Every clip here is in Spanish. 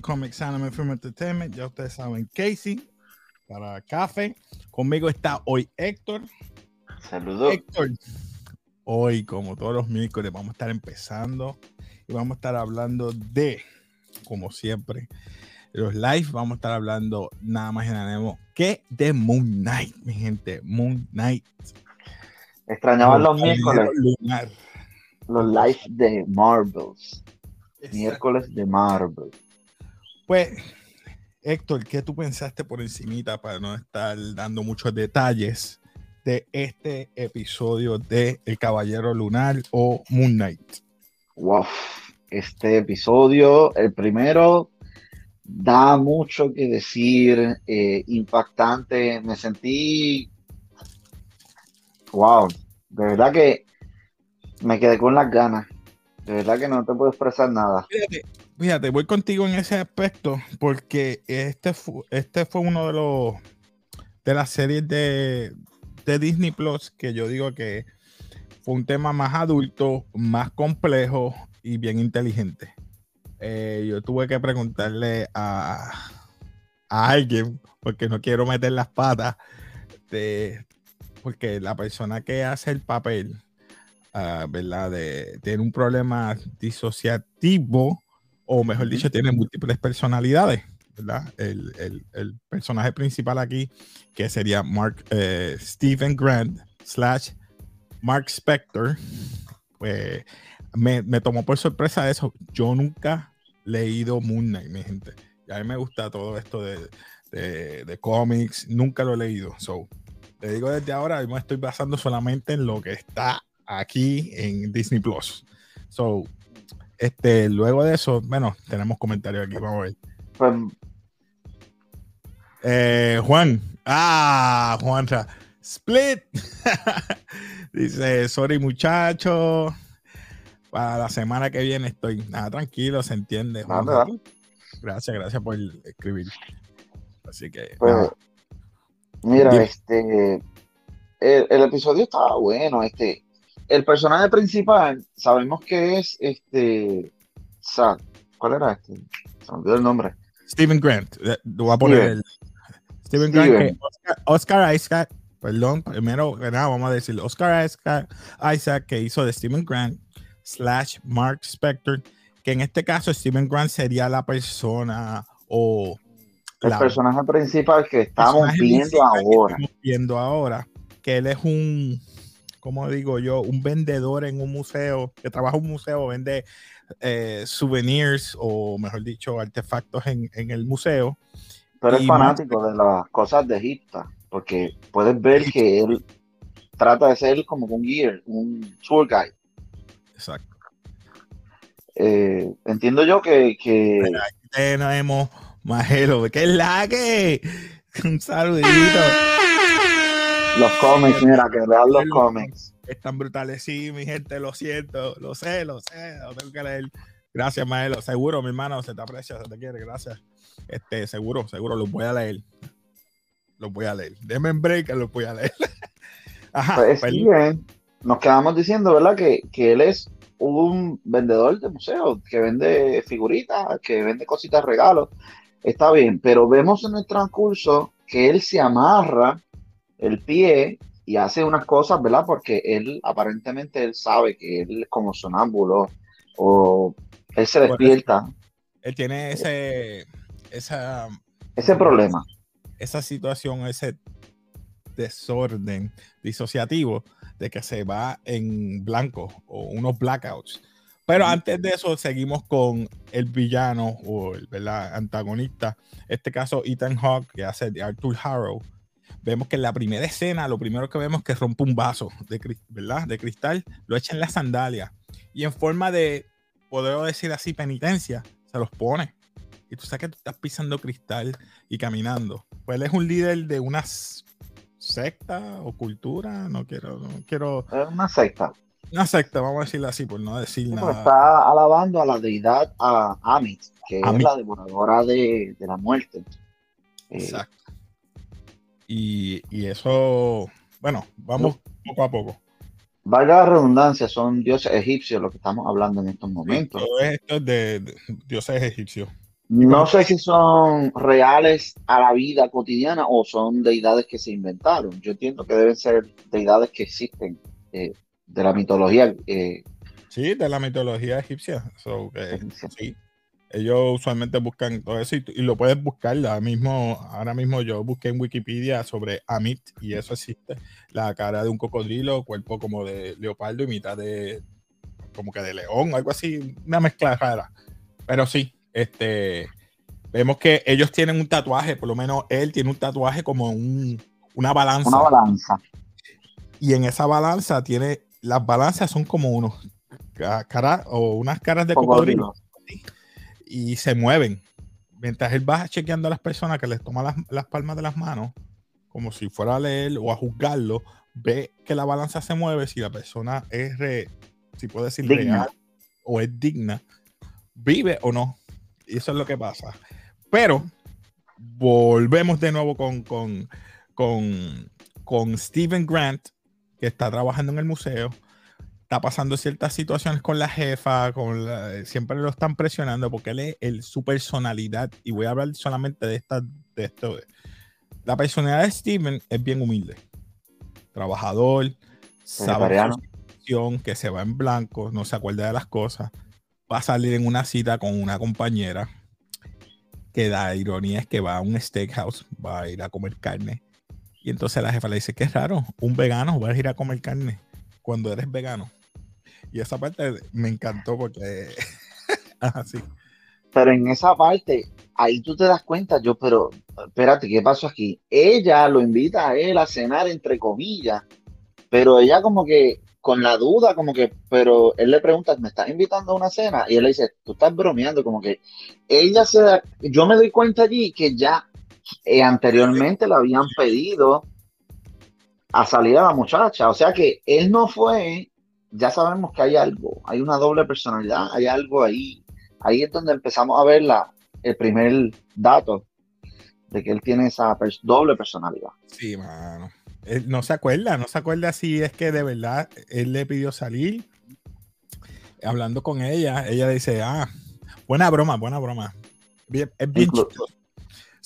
Comics Anime Film Entertainment. Ya ustedes saben, Casey para café. Conmigo está hoy Héctor. Saludos. Héctor. Hoy, como todos los miércoles, vamos a estar empezando y vamos a estar hablando de, como siempre, los live. Vamos a estar hablando nada más y nada menos que de Moon Knight, mi gente. Moon Knight. Extrañaban los miércoles. Los live de Marvels. Miércoles de Marvel. Pues, Héctor, ¿qué tú pensaste por encimita para no estar dando muchos detalles de este episodio de El Caballero Lunar o Moon Knight? Wow, este episodio, el primero, da mucho que decir, eh, impactante. Me sentí, wow, de verdad que me quedé con las ganas. De verdad que no te puedo expresar nada. Fíjate, voy contigo en ese aspecto porque este, fue, este fue uno de los de las series de, Disney Plus que yo digo que fue un tema más adulto, más complejo y bien inteligente. Eh, yo tuve que preguntarle a, a, alguien, porque no quiero meter las patas, de, porque la persona que hace el papel Ah, ¿verdad? De, tiene un problema disociativo, o mejor dicho, tiene múltiples personalidades, ¿verdad? El, personaje principal aquí, que sería Mark eh, Stephen Grant slash Mark Spector, pues me, tomó por sorpresa eso. Yo nunca he leído Moon Knight, mi gente. Y a mí me gusta todo esto de, de, cómics, nunca lo he leído. So, le digo desde ahora, me estoy basando solamente en lo que está aquí en Disney Plus. So, este, luego de eso, bueno, tenemos comentarios aquí, vamos a ver. Pues, eh, Juan, ah, Juan, Split. Dice, sorry muchacho. Para la semana que viene estoy nada tranquilo, se entiende. Gracias, gracias por escribir. Así que. Pues, mira, este. El, el, episodio estaba bueno. Este el personaje principal, sabemos que es este. ¿Cuál era este? Se me olvidó el nombre. Steven Grant. Eh, voy a poner el. Steven, Grant. Oscar, Isaac. Perdón, primero nada, vamos a decir Oscar Isaac, Isaac, que hizo de Steven Grant slash Mark Spector, que en este caso Steven Grant sería la persona o el personaje principal que estamos viendo ahora. viendo ahora, que él es un como digo yo, un vendedor en un museo, que trabaja en un museo, vende eh, souvenirs o mejor dicho, artefactos en, el museo. Pero es fanático de las cosas de Egipto, porque puedes ver que él trata de ser como un guía, un tour guide. Exacto. Eh, entiendo yo que, que... tenemos Majelo, que es la que un saludito. Los cómics, mira, que vean los cómics. Están brutales, sí, mi gente, lo siento, lo sé, lo sé, lo tengo que leer. Gracias, Maelo. Seguro, mi hermano, se te aprecia, se te quiere, gracias. Este, seguro, seguro, los voy a leer. Los voy a leer. Denme en break, los voy a leer. Ajá, pues sí, eh. nos quedamos diciendo, ¿verdad? Que, que él es un vendedor de museo, que vende figuritas, que vende cositas, regalos. Está bien, pero vemos en el transcurso que él se amarra el pie y hace unas cosas, ¿verdad? Porque él aparentemente él sabe que él es como sonámbulo o él se despierta. Él tiene ese, esa, ese problema. Esa situación, ese desorden disociativo de que se va en blanco o unos blackouts. Pero antes de eso, seguimos con el villano o el ¿verdad? antagonista. Este caso, Ethan Hawke, que hace de Arthur Harrow vemos que en la primera escena lo primero que vemos es que rompe un vaso de, ¿verdad? de cristal, lo echa en la sandalia y en forma de, poder decir así, penitencia, se los pone. Y tú sabes que tú estás pisando cristal y caminando. Pues él es un líder de una secta o cultura, no quiero, no quiero. Es una secta. Una secta, vamos a decirlo así, por no decir nada. Está alabando a la deidad a Amit, que es la devoradora de, de la muerte. Exacto. Y, eso, bueno, vamos poco a poco. valga la redundancia, son dioses egipcios lo que estamos hablando en estos momentos. esto es de, dioses egipcios. No sé si son reales a la vida cotidiana o son deidades que se inventaron. Yo entiendo que deben ser deidades que existen eh, de la mitología. Eh, sí, de la mitología egipcia. sí. Ellos usualmente buscan todo eso y, lo puedes buscar. Ahora mismo, ahora mismo yo busqué en Wikipedia sobre Amit y eso existe. La cara de un cocodrilo, cuerpo como de leopardo y mitad de como que de león, algo así, una mezcla rara. Pero sí, este, vemos que ellos tienen un tatuaje, por lo menos él tiene un tatuaje como un, una balanza. Una balanza. Y en esa balanza tiene, las balanzas son como unos caras o unas caras de cocodrilo y se mueven. Mientras él va chequeando a las personas que les toma las, palmas de las manos, como si fuera a leer o a juzgarlo, ve que la balanza se mueve si la persona es, re, si puede decir real o es digna, vive o no. Y eso es lo que pasa. Pero volvemos de nuevo con, con, con, con Steven Grant, que está trabajando en el museo está pasando ciertas situaciones con la jefa, con siempre lo están presionando porque él es su personalidad, y voy a hablar solamente de, esta, de esto. La personalidad de Steven es bien humilde, trabajador, sabe que se va en blanco, no se acuerda de las cosas, va a salir en una cita con una compañera, que da ironía es que va a un steakhouse, va a ir a comer carne, y entonces la jefa le dice, qué raro, un vegano va a ir a comer carne cuando eres vegano. Y esa parte me encantó porque así. Pero en esa parte, ahí tú te das cuenta, yo, pero espérate, ¿qué pasó aquí? Ella lo invita a él a cenar, entre comillas, pero ella como que con la duda, como que, pero él le pregunta, ¿me estás invitando a una cena? Y él le dice, tú estás bromeando, como que ella se da, yo me doy cuenta allí que ya eh, anteriormente le habían pedido a salir a la muchacha, o sea que él no fue ya sabemos que hay algo, hay una doble personalidad, hay algo ahí. Ahí es donde empezamos a ver la, el primer dato de que él tiene esa doble personalidad. Sí, mano. Él no se acuerda, no se acuerda si es que de verdad él le pidió salir. Hablando con ella, ella dice, ah, buena broma, buena broma. es bien chistoso.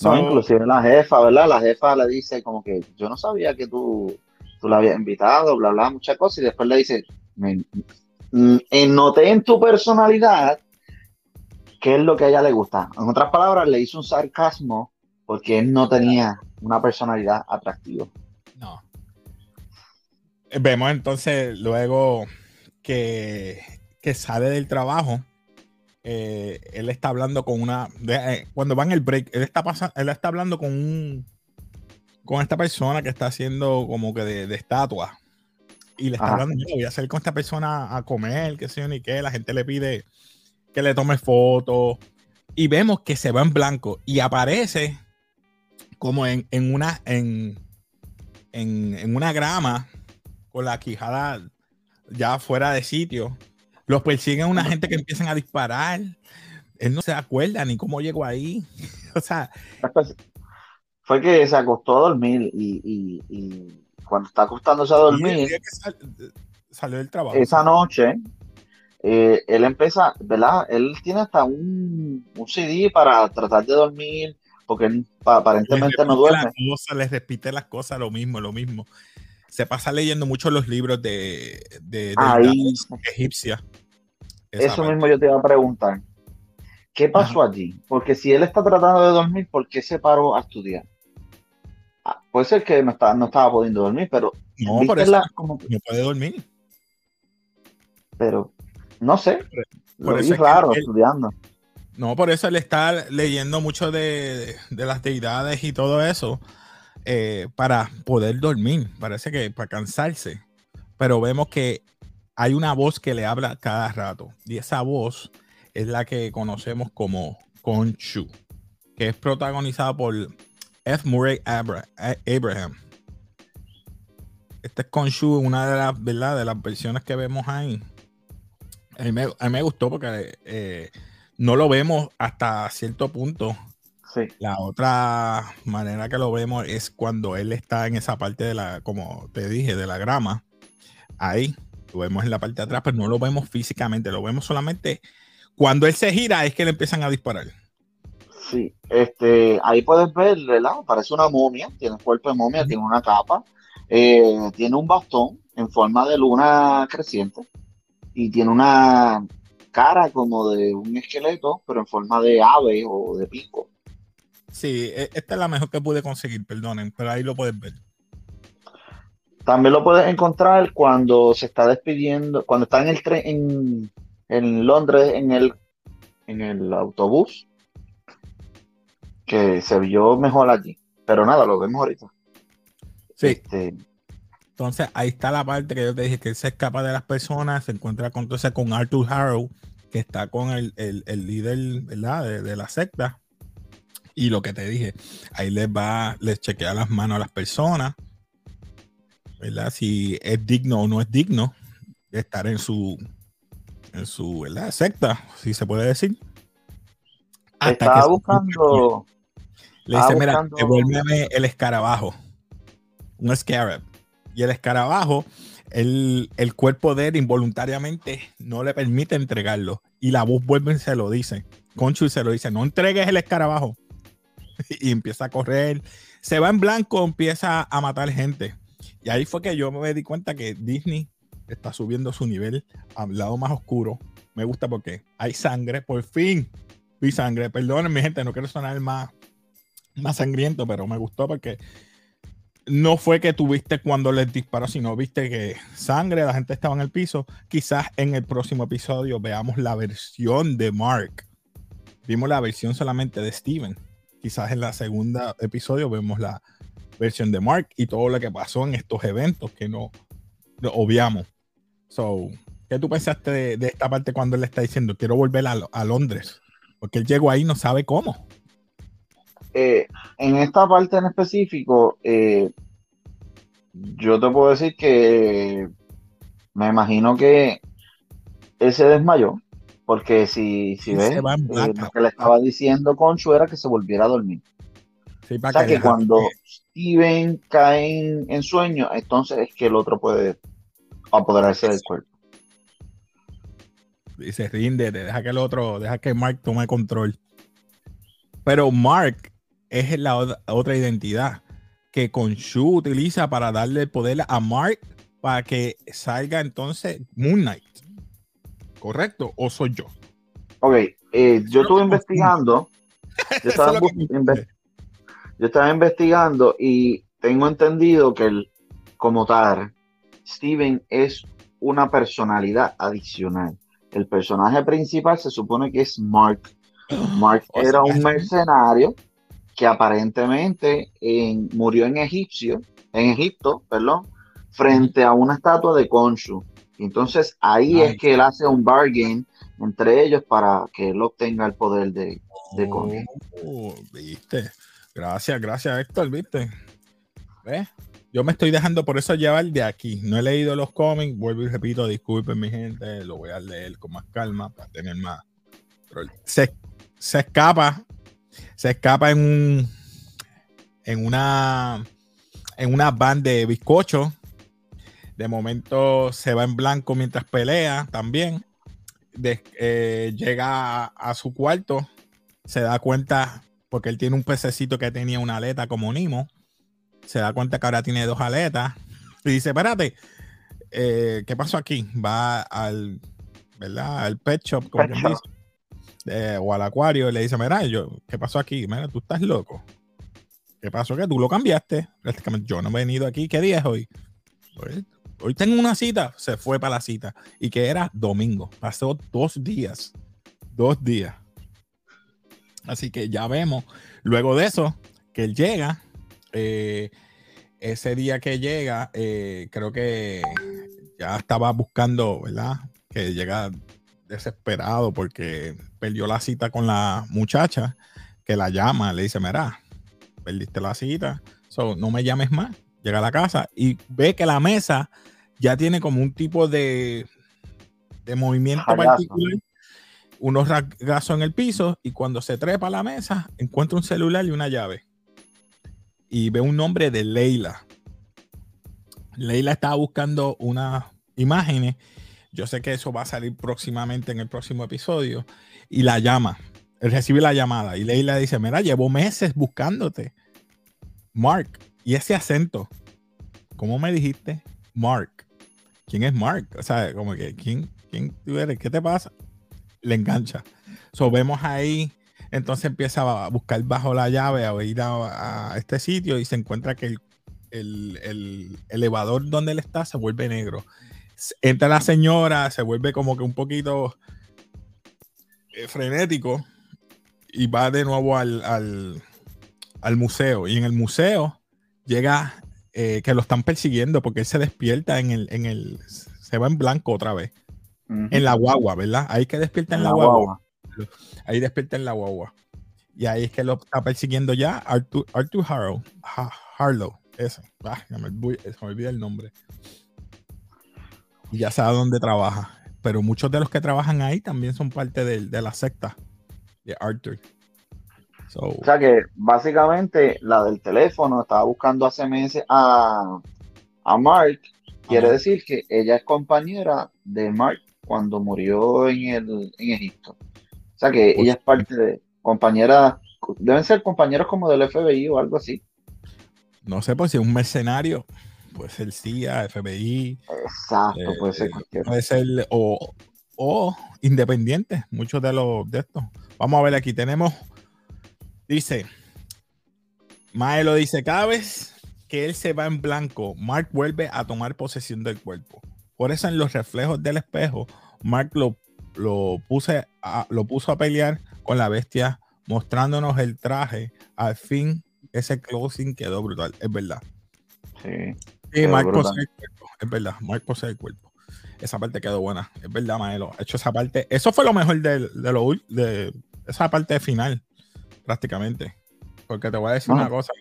No, inclusive la jefa, ¿verdad? La jefa le dice como que yo no sabía que tú, tú la habías invitado, bla, bla, muchas cosas, y después le dice, me, mm, noté en tu personalidad qué es lo que a ella le gusta. En otras palabras, le hizo un sarcasmo porque él no tenía una personalidad atractiva. No. Vemos entonces luego que, que sale del trabajo. Eh, él está hablando con una. Eh, cuando va en el break, él está, pasando, él está hablando con un. Con esta persona que está haciendo como que de, de estatua y le está hablando, voy a hacer con esta persona a comer, qué sé yo ni qué, la gente le pide que le tome fotos y vemos que se va en blanco y aparece como en, una en, en, una grama con la quijada ya fuera de sitio. Los persiguen una gente que empiezan a disparar. Él no se acuerda ni cómo llegó ahí. o sea. Fue que se acostó a dormir y cuando está acostándose a dormir, salió del trabajo. Esa noche, eh, él empieza, ¿verdad? Él tiene hasta un, CD para tratar de dormir, porque aparentemente no duerme. Se les repite las cosas lo mismo, lo mismo. Se pasa leyendo mucho los libros de, de, egipcia. Eso mismo yo te iba a preguntar. ¿Qué pasó allí? Porque si él está tratando de dormir, ¿por qué se paró a estudiar? Ah, puede ser que no, no estaba pudiendo dormir, pero. No, por eso como no puede dormir. Pero, no sé. Por, es raro estudiando. No, por eso él está leyendo mucho de, las deidades y todo eso eh, para poder dormir. Parece que para cansarse. Pero vemos que hay una voz que le habla cada rato. Y esa voz es la que conocemos como Conchu, que es protagonizada por F. Murray Abraham. Este es Khonshu, una de las, ¿verdad? de las versiones que vemos ahí. A mí me, gustó porque eh, no lo vemos hasta cierto punto. Sí. La otra manera que lo vemos es cuando él está en esa parte de la, como te dije, de la grama. Ahí, Lo vemos en la parte de atrás, pero no lo vemos físicamente, lo vemos solamente cuando él se gira es que le empiezan a disparar. Sí, este, ahí puedes ver, ¿verdad? Parece una momia, tiene cuerpo de momia, tiene una capa, eh, tiene un bastón en forma de luna creciente y tiene una cara como de un esqueleto, pero en forma de ave o de pico. Sí, e, esta es la mejor que pude conseguir, perdonen, pero ahí lo puedes ver. También lo puedes encontrar cuando se está despidiendo, cuando está en el tren en, Londres, en el, en el autobús, que se vio mejor allí. Pero nada, lo vemos ahorita. Sí. Este, entonces ahí está la parte que yo te dije que él se escapa de las personas, se encuentra con, entonces, con Arthur Harrow, que está con el, líder ¿verdad? De, la secta. Y lo que te dije, ahí les va, les chequea las manos a las personas, ¿verdad? Si es digno o no es digno de estar en su, en su ¿verdad? secta, si se puede decir. Hasta Estaba buscando. Le dice, mira, devuélveme el escarabajo. Un scarab. Y el escarabajo, el, el, cuerpo de él involuntariamente no le permite entregarlo. Y la voz vuelve y se lo dice. Conchu se lo dice, no entregues el escarabajo. y empieza a correr. Se va en blanco, empieza a matar gente. Y ahí fue que yo me di cuenta que Disney está subiendo su nivel al lado más oscuro. Me gusta porque hay sangre, por fin vi sangre. Perdonen, mi gente, no quiero sonar más, más sangriento, pero me gustó porque no fue que tuviste cuando les disparó, sino viste que sangre, la gente estaba en el piso. Quizás en el próximo episodio veamos la versión de Mark. Vimos la versión solamente de Steven. Quizás en la segunda episodio vemos la versión de Mark y todo lo que pasó en estos eventos que no, obviamos. So, ¿qué tú pensaste de, esta parte cuando él le está diciendo quiero volver a, Londres? Porque él llegó ahí y no sabe cómo. Eh, en esta parte en específico, eh, yo te puedo decir que me imagino que él se desmayó, porque si, si ves, eh, lo que le estaba diciendo Concho era que se volviera a dormir. o sea que, cuando Steven cae en, sueño, entonces es que el otro puede apoderarse del cuerpo. Y se rinde, deja que el otro, deja que Mark tome control. Pero Mark es la otra identidad que Khonshu utiliza para darle el poder a Mark para que salga entonces Moon Knight. ¿Correcto? ¿O soy yo? Ok, eh, yo estuve investigando. Yo estaba, investigando y tengo entendido que el, como tal, Steven es una personalidad adicional. El personaje principal se supone que es Mark. Mark era un mercenario que aparentemente murió en Egipcio, en Egipto, perdón, frente a una estatua de Khonshu. Entonces ahí es que él hace un bargain entre ellos para que él obtenga el poder de, de Khonshu. Oh, viste. Gracias, gracias Héctor, viste. ¿Ves? Yo me estoy dejando por eso llevar de aquí. No he leído los cómics, vuelvo y repito, disculpen mi gente, lo voy a leer con más calma para tener más. se, se escapa se escapa en un en una en una van de bizcocho. De momento se va en blanco mientras pelea también. Eh, llega a, su cuarto, se da cuenta, porque él tiene un pececito que tenía una aleta como Nimo. Se da cuenta que ahora tiene dos aletas. Y dice, espérate, eh, ¿qué pasó aquí? Va al, ¿verdad? Al pet shop, como dice eh, o al acuario y le dice, mira, yo, ¿qué pasó aquí? Mira, tú estás loco. ¿Qué pasó? Que tú lo cambiaste. Prácticamente yo no he venido aquí. ¿Qué día es hoy? Pues, hoy tengo una cita. Se fue para la cita. Y que era domingo. Pasó dos días. Dos días. Así que ya vemos. Luego de eso, que él llega. Eh, ese día que llega, eh, creo que ya estaba buscando, ¿verdad? Que llega desesperado porque perdió la cita con la muchacha que la llama, le dice, mira, perdiste la cita, no me llames más. Llega a la casa y ve que la mesa ya tiene como un tipo de, de movimiento particular, unos rasgazos en el piso y cuando se trepa a la mesa encuentra un celular y una llave. Y ve un nombre de Leila. Leila estaba buscando una imágenes. Yo sé que eso va a salir próximamente en el próximo episodio. Y la llama. Él recibe la llamada y Leila dice, mira, llevo meses buscándote. Mark. Y ese acento. ¿Cómo me dijiste? Mark. ¿Quién es Mark? O sea, como que, ¿quién, quién tú eres? ¿Qué te pasa? Le engancha. So, vemos ahí, entonces empieza a buscar bajo la llave, a ir a, este sitio y se encuentra que el, elevador donde él está se vuelve negro. Entra la señora, se vuelve como que un poquito eh, frenético y va de nuevo al, al, museo. Y en el museo llega eh, que lo están persiguiendo porque él se despierta en el, en el, se va en blanco otra vez. En la guagua, ¿verdad? Ahí que despierta en, la, guagua. Ahí despierta en la guagua. Y ahí es que lo está persiguiendo ya Arthur, Arthur Harlow. Harlow, ese. Ah, se, me, olvida el nombre. Y ya sabe dónde trabaja. Pero muchos de los que trabajan ahí también son parte de, de la secta de Arthur. o sea que básicamente la del teléfono estaba buscando hace meses a, a Mark. Quiere decir que ella es compañera de Mark cuando murió en, el, en Egipto. O sea que ella es parte de compañeras, deben ser compañeros como del FBI o algo así. No sé, pues si es un mercenario, puede ser CIA, FBI. Exacto, puede ser eh, cualquiera. Puede ser o, o independiente, muchos de los de estos. Vamos a ver aquí, tenemos, dice, Maelo dice, cada vez que él se va en blanco, Mark vuelve a tomar posesión del cuerpo. Por eso en los reflejos del espejo, Mark lo, lo, puse lo puso a pelear con la bestia, mostrándonos el traje. Al fin, ese closing quedó brutal, es verdad. Sí. Sí, Mark posee el cuerpo, es verdad, Mark posee el cuerpo. Esa parte quedó buena, es verdad, Maelo. Ha hecho esa parte, eso fue lo mejor de, de, lo, de esa parte final, prácticamente. Porque te voy a decir una cosa.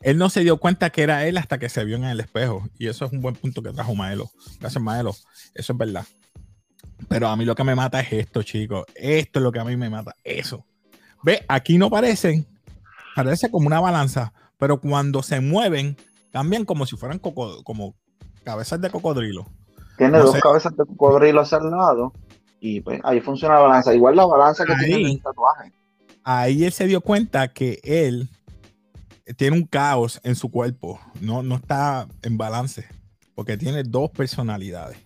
Él no se dio cuenta que era él hasta que se vio en el espejo. Y eso es un buen punto que trajo Maelo. Gracias, Maelo. Eso es verdad. Pero a mí lo que me mata es esto, chicos. Esto es lo que a mí me mata. Eso. Ve, aquí no parecen. Parece como una balanza. Pero cuando se mueven, cambian como si fueran como cabezas de cocodrilo. Tiene dos cabezas de cocodrilo hacia el lado. Y pues ahí funciona la balanza. Igual la balanza que tiene el tatuaje. Ahí él se dio cuenta que él tiene un caos en su cuerpo. No, no está en balance. Porque tiene dos personalidades.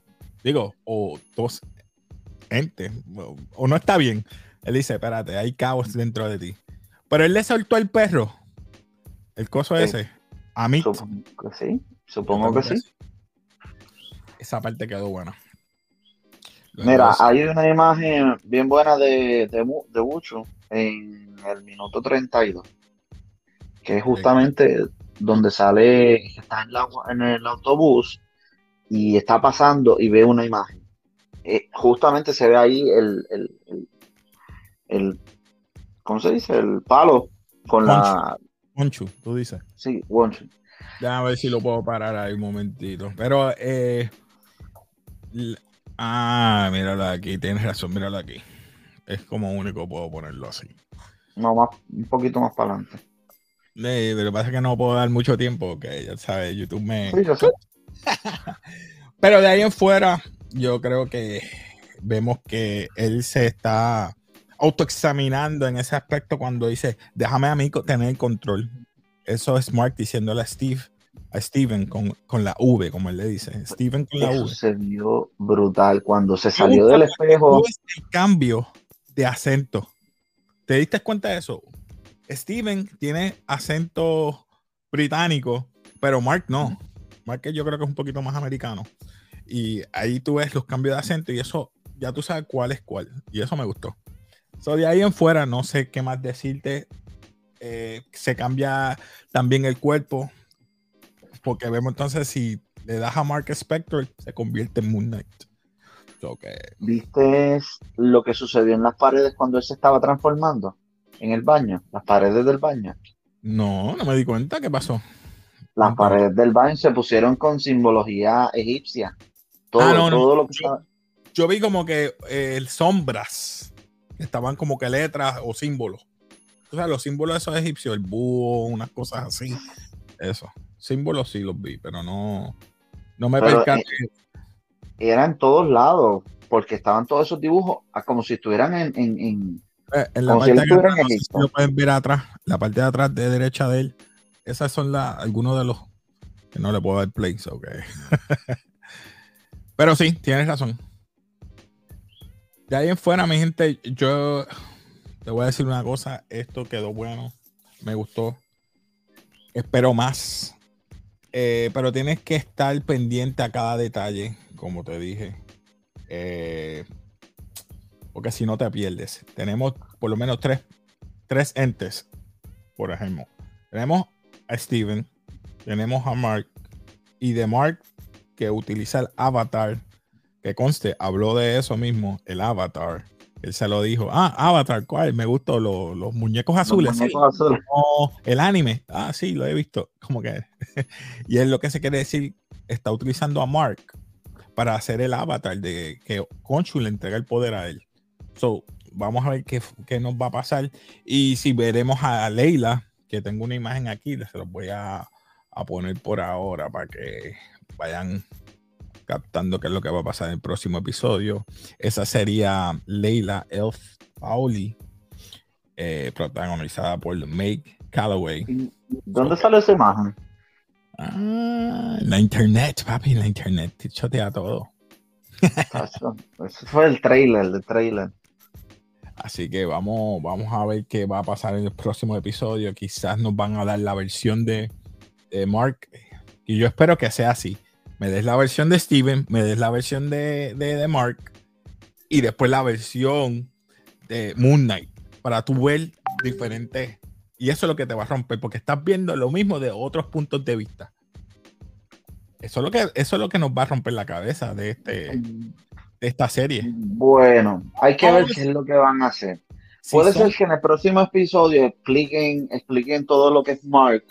Digo, o dos entes. O, no está bien. Él dice, espérate, hay caos dentro de ti. Pero él le soltó el perro. El coso ese. A mí. Supongo que sí. Supongo que sí. Esa parte quedó buena. Mira, hay una imagen bien buena de, de, de Bucho en el minuto 32, que es justamente donde sale, está en, en el autobús y está pasando y ve una imagen. Eh, justamente se ve ahí el, el, el, ¿cómo se dice? El palo con la... Wonchu, tú dices. Sí, Wonchu. Déjame ver si lo puedo parar ahí un momentito. Pero eh, Ah, míralo aquí, tienes razón, míralo aquí. Es como único puedo ponerlo así. No, más, un poquito más para adelante. pero lo que pasa es que no puedo dar mucho tiempo, que ya sabes, YouTube me. Sí, yo sé. pero de ahí en fuera, yo creo que vemos que él se está autoexaminando en ese aspecto cuando dice, déjame a mí tener el control. Eso es Mark diciéndole a Steve, a Steven con, la V, como él le dice. Steven con la V. Se vio brutal cuando se salió del espejo. El cambio de acento. ¿Te diste cuenta de eso? Steven tiene acento británico, pero Mark no. Mark yo creo que es un poquito más americano. Y ahí tú ves los cambios de acento y eso ya tú sabes cuál es cuál. Y eso me gustó. So, de ahí en fuera, no sé qué más decirte. Eh, se cambia también el cuerpo porque vemos entonces si le das a Mark Spector, se convierte en Moon Knight. ¿Viste lo que sucedió en las paredes cuando él se estaba transformando? En el baño, las paredes del baño. No, no me di cuenta. ¿Qué pasó? Las paredes del baño se pusieron con simbología egipcia. Todo, ah, todo lo que yo, yo, vi como que eh, sombras. Estaban como que letras o símbolos. O sea, los símbolos esos egipcios, el búho, unas cosas así. Eso símbolos sí los vi, pero no, no me percaté. era en todos lados, porque estaban todos esos dibujos como si estuvieran en, en, eh, la parte de pueden ver atrás, la parte de atrás de derecha de él, esas son las algunos de los que no le puedo dar play, ok. Pero sí, tienes razón. De ahí en fuera, mi gente, yo te voy a decir una cosa, esto quedó bueno, me gustó. Espero más. Eh, pero tienes que estar pendiente a cada detalle, como te dije. Eh, porque si no te pierdes. Tenemos por lo menos tres, tres entes, por ejemplo. Tenemos a Steven, tenemos a Mark, y de Mark que utiliza el avatar, que conste, habló de eso mismo, el avatar. Él se lo dijo, ah, Avatar, ¿cuál? Me gustó los muñecos azules. el anime, ah, sí, lo he visto. Como que. y es lo que se quiere decir, está utilizando a Mark para hacer el avatar de que Conchu le entrega el poder a él. So, vamos a ver qué, qué nos va a pasar. Y si veremos a Leila, que tengo una imagen aquí, se los voy a, a poner por ahora para que vayan captando qué es lo que va a pasar en el próximo episodio. Esa sería Leila Elf Pauli, eh, protagonizada por Meg Calloway. ¿Dónde sale esa imagen? Ah, la internet, papi, la internet, te chotea todo. Eso, fue el trailer, el trailer. Así que vamos, vamos a ver qué va a pasar en el próximo episodio. Quizás nos van a dar la versión de, de Mark. Y yo espero que sea así me des la versión de Steven, me des la versión de, de, Mark y después la versión de Moon Knight para tu ver diferente Y eso es lo que te va a romper, porque estás viendo lo mismo de otros puntos de vista. Eso es lo que, eso es lo que nos va a romper la cabeza de, este, de esta serie. Bueno, hay que ver qué es lo que van a hacer. Puede ser que en el próximo episodio expliquen, expliquen todo lo que es Mark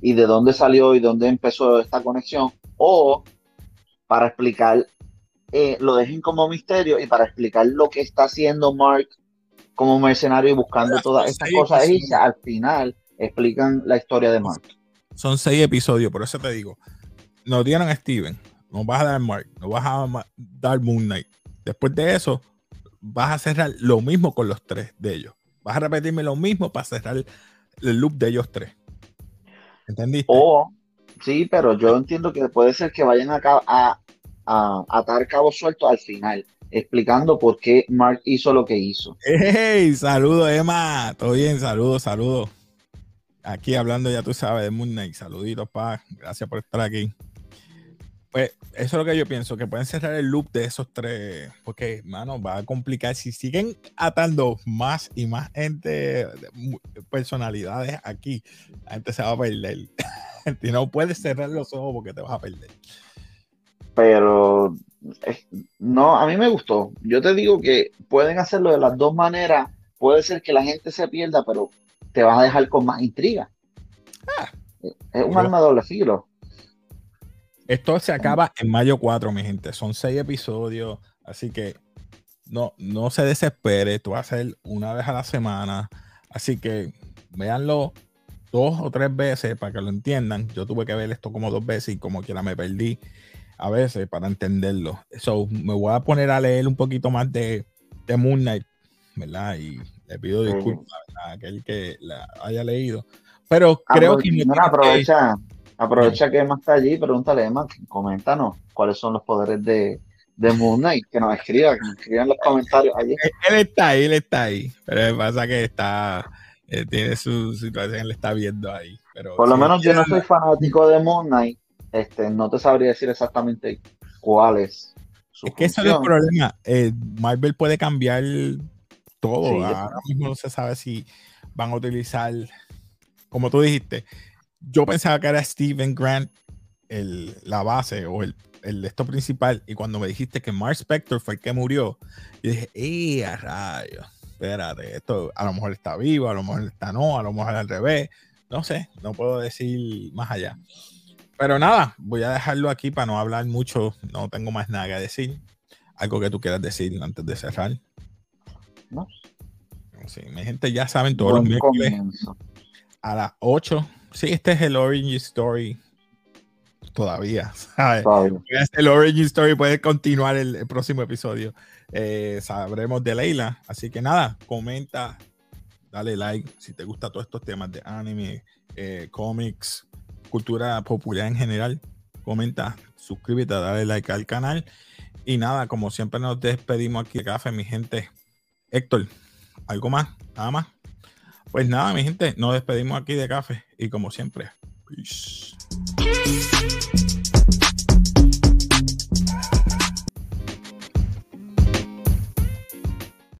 y de dónde salió y dónde empezó esta conexión, o para explicar, eh, lo dejen como misterio y para explicar lo que está haciendo Mark como mercenario y buscando todas estas cosas y al final explican la historia de Mark. Son seis episodios, por eso te digo, nos dieron a Steven, nos vas a dar Mark, nos vas a dar Moon Knight. Después de eso, vas a cerrar lo mismo con los tres de ellos. Vas a repetirme lo mismo para cerrar el loop de ellos tres. ¿Entendiste? O, sí, pero yo entiendo que puede ser que vayan a, a, a atar cabos sueltos al final, explicando por qué Mark hizo lo que hizo. ¡Hey! Saludos, Emma. Todo bien, saludos, saludos. Aquí hablando, ya tú sabes, de Moon Knight. Saluditos, pa. Gracias por estar aquí. Pues eso es lo que yo pienso, que pueden cerrar el loop de esos tres, porque, mano, va a complicar. Si siguen atando más y más gente, personalidades aquí, la gente se va a perder. y no puedes cerrar los ojos porque te vas a perder. Pero, no, a mí me gustó. Yo te digo que pueden hacerlo de las dos maneras. Puede ser que la gente se pierda, pero te vas a dejar con más intriga. Ah. es un arma de doble filo. Esto se acaba en mayo 4, mi gente. Son seis episodios, así que no, no se desespere. Esto va a ser una vez a la semana. Así que véanlo dos o tres veces para que lo entiendan. Yo tuve que ver esto como dos veces y como quiera me perdí a veces para entenderlo. So, me voy a poner a leer un poquito más de, de Moon Knight, ¿verdad? Y le pido disculpas a aquel que la haya leído. Pero ah, creo que... aprovecha, Aprovecha que Emma está allí, pregúntale, Emma, coméntanos cuáles son los poderes de, de Moon Knight, que nos escriba, que nos escriban en los comentarios allí. Él, está ahí, él está ahí, pero pasa que está, eh, tiene su situación, él está viendo ahí. Pero Por lo menos yo no soy fanático de Moon Knight, este, no te sabría decir exactamente cuál es su Es que ese es el problema, eh, Marvel puede cambiar todo, ahora mismo no se sabe si van a utilizar, como tú dijiste, yo pensaba que era Steven Grant el, la base o el, el esto principal. Y cuando me dijiste que Mark Spector fue el que murió, yo dije, ¡eh, a rayos! Espérate, esto a lo mejor está vivo, a lo mejor está no, a lo mejor al revés. No sé, no puedo decir más allá. Pero nada, voy a dejarlo aquí para no hablar mucho. No tengo más nada que decir. Algo que tú quieras decir antes de cerrar. No. Sí, mi gente ya saben todos los miércoles a las 8 Sí, este es el Origin Story todavía. El Origin Story puede continuar el, próximo episodio. Eh, sabremos de Leila. Así que nada, comenta, dale like si te gustan todos estos temas de anime, eh, cómics, cultura popular en general. Comenta, suscríbete, dale like al canal. Y nada, como siempre nos despedimos aquí de café, mi gente. Héctor, ¿algo más? ¿Nada más? Pues nada, mi gente, nos despedimos aquí de café. Y como siempre, peace.